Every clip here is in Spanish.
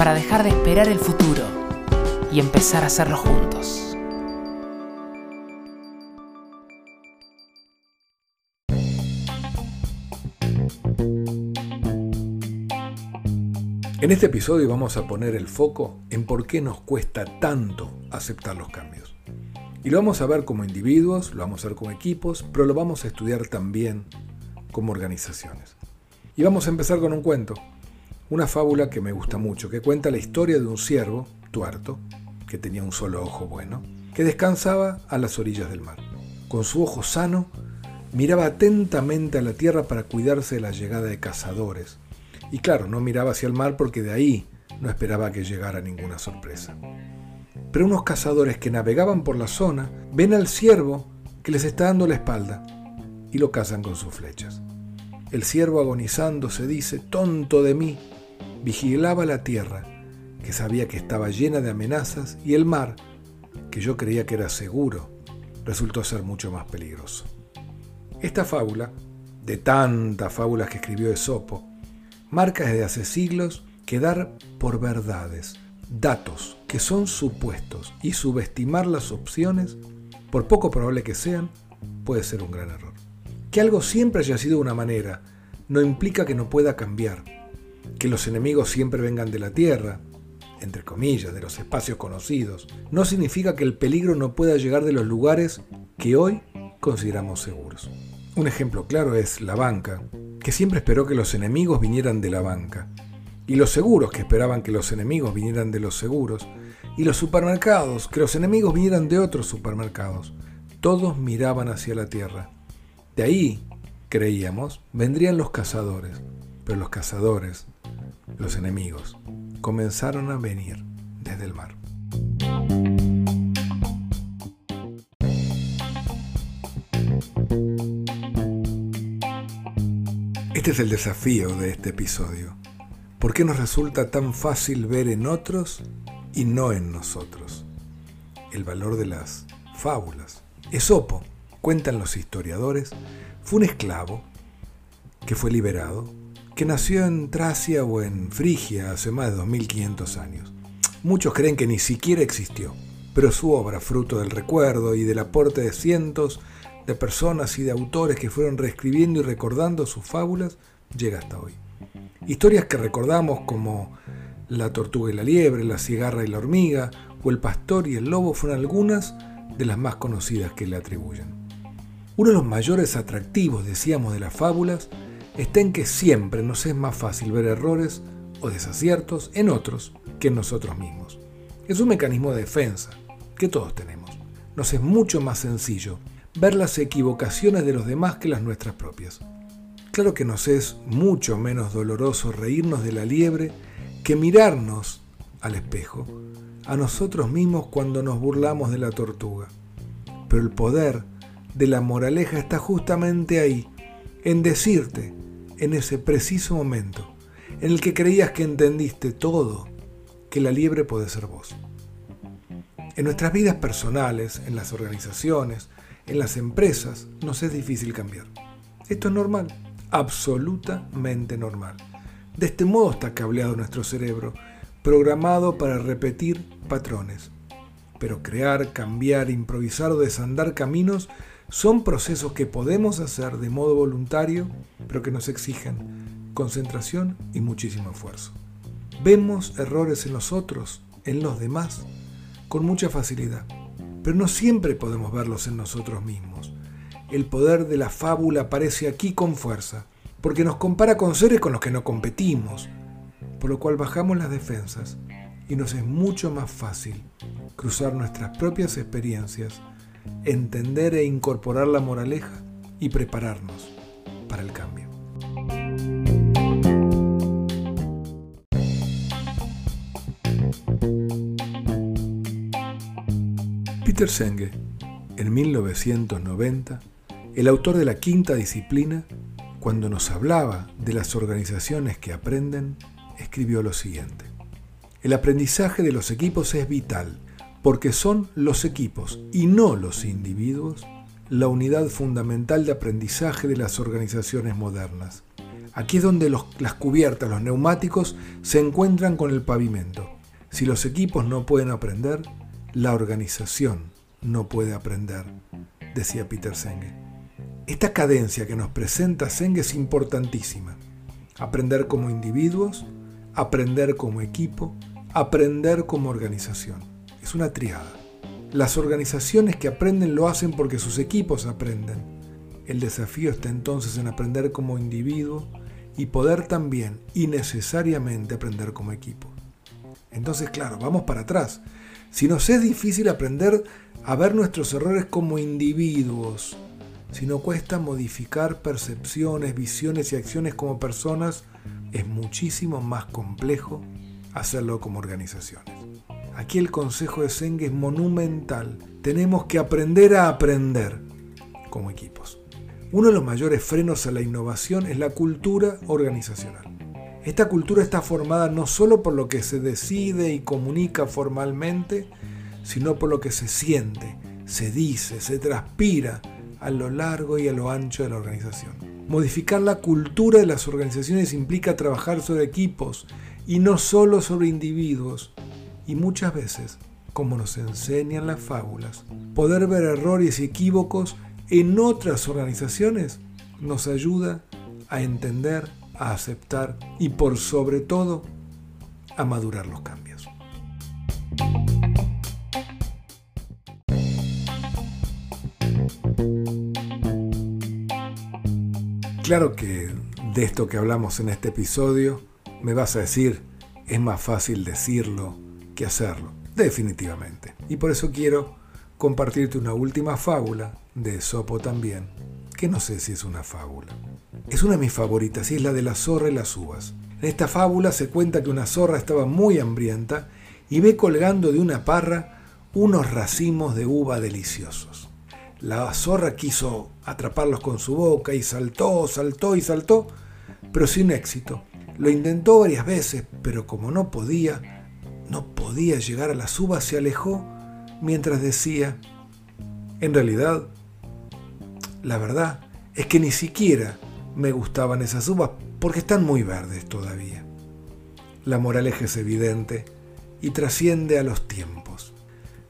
para dejar de esperar el futuro y empezar a hacerlo juntos. En este episodio vamos a poner el foco en por qué nos cuesta tanto aceptar los cambios. Y lo vamos a ver como individuos, lo vamos a ver como equipos, pero lo vamos a estudiar también como organizaciones. Y vamos a empezar con un cuento una fábula que me gusta mucho, que cuenta la historia de un ciervo, tuerto, que tenía un solo ojo bueno, que descansaba a las orillas del mar. Con su ojo sano, miraba atentamente a la tierra para cuidarse de la llegada de cazadores. Y claro, no miraba hacia el mar porque de ahí no esperaba que llegara ninguna sorpresa. Pero unos cazadores que navegaban por la zona ven al ciervo que les está dando la espalda y lo cazan con sus flechas. El ciervo agonizando se dice, tonto de mí, vigilaba la tierra, que sabía que estaba llena de amenazas, y el mar, que yo creía que era seguro, resultó ser mucho más peligroso. Esta fábula, de tantas fábulas que escribió Esopo, marca desde hace siglos que dar por verdades datos que son supuestos y subestimar las opciones, por poco probable que sean, puede ser un gran error. Que algo siempre haya sido una manera no implica que no pueda cambiar que los enemigos siempre vengan de la tierra, entre comillas, de los espacios conocidos, no significa que el peligro no pueda llegar de los lugares que hoy consideramos seguros. Un ejemplo claro es la banca, que siempre esperó que los enemigos vinieran de la banca, y los seguros que esperaban que los enemigos vinieran de los seguros, y los supermercados que los enemigos vinieran de otros supermercados. Todos miraban hacia la tierra. De ahí, creíamos, vendrían los cazadores, pero los cazadores los enemigos comenzaron a venir desde el mar. Este es el desafío de este episodio. ¿Por qué nos resulta tan fácil ver en otros y no en nosotros? El valor de las fábulas. Esopo, cuentan los historiadores, fue un esclavo que fue liberado que nació en Tracia o en Frigia hace más de 2500 años. Muchos creen que ni siquiera existió, pero su obra, fruto del recuerdo y del aporte de cientos de personas y de autores que fueron reescribiendo y recordando sus fábulas, llega hasta hoy. Historias que recordamos como La tortuga y la liebre, La cigarra y la hormiga o El pastor y el lobo fueron algunas de las más conocidas que le atribuyen. Uno de los mayores atractivos, decíamos, de las fábulas está en que siempre nos es más fácil ver errores o desaciertos en otros que en nosotros mismos. Es un mecanismo de defensa que todos tenemos. Nos es mucho más sencillo ver las equivocaciones de los demás que las nuestras propias. Claro que nos es mucho menos doloroso reírnos de la liebre que mirarnos al espejo, a nosotros mismos cuando nos burlamos de la tortuga. Pero el poder de la moraleja está justamente ahí, en decirte en ese preciso momento en el que creías que entendiste todo, que la liebre puede ser vos. En nuestras vidas personales, en las organizaciones, en las empresas, nos es difícil cambiar. Esto es normal, absolutamente normal. De este modo está cableado nuestro cerebro, programado para repetir patrones. Pero crear, cambiar, improvisar o desandar caminos son procesos que podemos hacer de modo voluntario, pero que nos exigen concentración y muchísimo esfuerzo. Vemos errores en los otros, en los demás, con mucha facilidad, pero no siempre podemos verlos en nosotros mismos. El poder de la fábula aparece aquí con fuerza, porque nos compara con seres con los que no competimos, por lo cual bajamos las defensas y nos es mucho más fácil cruzar nuestras propias experiencias entender e incorporar la moraleja y prepararnos para el cambio. Peter Senge, en 1990, el autor de la quinta disciplina, cuando nos hablaba de las organizaciones que aprenden, escribió lo siguiente. El aprendizaje de los equipos es vital porque son los equipos y no los individuos la unidad fundamental de aprendizaje de las organizaciones modernas. Aquí es donde las cubiertas, los neumáticos, se encuentran con el pavimento. Si los equipos no pueden aprender, la organización no puede aprender, decía Peter Senge. Esta cadencia que nos presenta Senge es importantísima. Aprender como individuos, aprender como equipo, aprender como organización. Es una triada. Las organizaciones que aprenden lo hacen porque sus equipos aprenden. El desafío está entonces en aprender como individuo y poder también y necesariamente aprender como equipo. Entonces, claro, vamos para atrás. Si nos es difícil aprender a ver nuestros errores como individuos, si nos cuesta modificar percepciones, visiones y acciones como personas, es muchísimo más complejo hacerlo como organizaciones. Aquí el consejo de Seng es monumental. Tenemos que aprender a aprender como equipos. Uno de los mayores frenos a la innovación es la cultura organizacional. Esta cultura está formada no solo por lo que se decide y comunica formalmente, sino por lo que se siente, se dice, se transpira a lo largo y a lo ancho de la organización. Modificar la cultura de las organizaciones implica trabajar sobre equipos y no solo sobre individuos, y muchas veces, como nos enseñan las fábulas, poder ver errores y equívocos en otras organizaciones nos ayuda a entender, a aceptar y por sobre todo a madurar los cambios. Claro que de esto que hablamos en este episodio me vas a decir, es más fácil decirlo hacerlo, definitivamente. Y por eso quiero compartirte una última fábula de Sopo también, que no sé si es una fábula. Es una de mis favoritas y es la de la zorra y las uvas. En esta fábula se cuenta que una zorra estaba muy hambrienta y ve colgando de una parra unos racimos de uva deliciosos. La zorra quiso atraparlos con su boca y saltó, saltó y saltó, pero sin éxito. Lo intentó varias veces, pero como no podía, podía llegar a las uvas, se alejó mientras decía, en realidad, la verdad es que ni siquiera me gustaban esas uvas porque están muy verdes todavía. La moraleja es evidente y trasciende a los tiempos.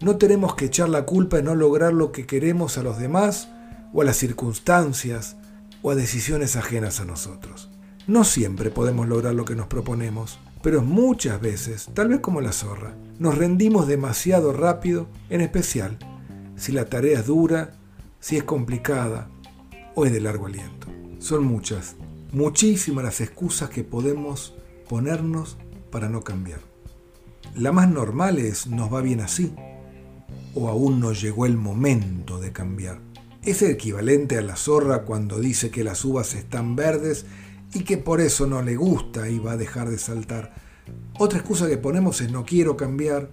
No tenemos que echar la culpa en no lograr lo que queremos a los demás o a las circunstancias o a decisiones ajenas a nosotros. No siempre podemos lograr lo que nos proponemos, pero muchas veces, tal vez como la zorra, nos rendimos demasiado rápido, en especial si la tarea es dura, si es complicada o es de largo aliento. Son muchas, muchísimas las excusas que podemos ponernos para no cambiar. La más normal es nos va bien así, o aún no llegó el momento de cambiar. Es el equivalente a la zorra cuando dice que las uvas están verdes y que por eso no le gusta y va a dejar de saltar. Otra excusa que ponemos es no quiero cambiar.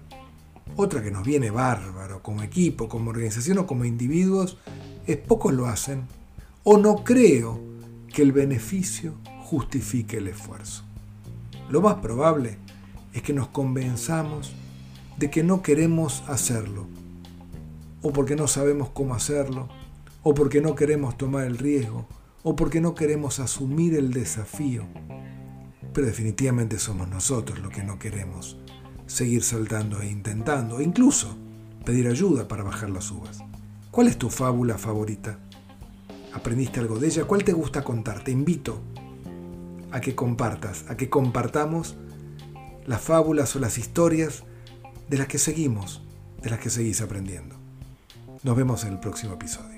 Otra que nos viene bárbaro como equipo, como organización o como individuos es pocos lo hacen o no creo que el beneficio justifique el esfuerzo. Lo más probable es que nos convenzamos de que no queremos hacerlo, o porque no sabemos cómo hacerlo, o porque no queremos tomar el riesgo, o porque no queremos asumir el desafío. Pero definitivamente somos nosotros los que no queremos seguir saltando e intentando, e incluso pedir ayuda para bajar las uvas. ¿Cuál es tu fábula favorita? ¿Aprendiste algo de ella? ¿Cuál te gusta contar? Te invito a que compartas, a que compartamos las fábulas o las historias de las que seguimos, de las que seguís aprendiendo. Nos vemos en el próximo episodio.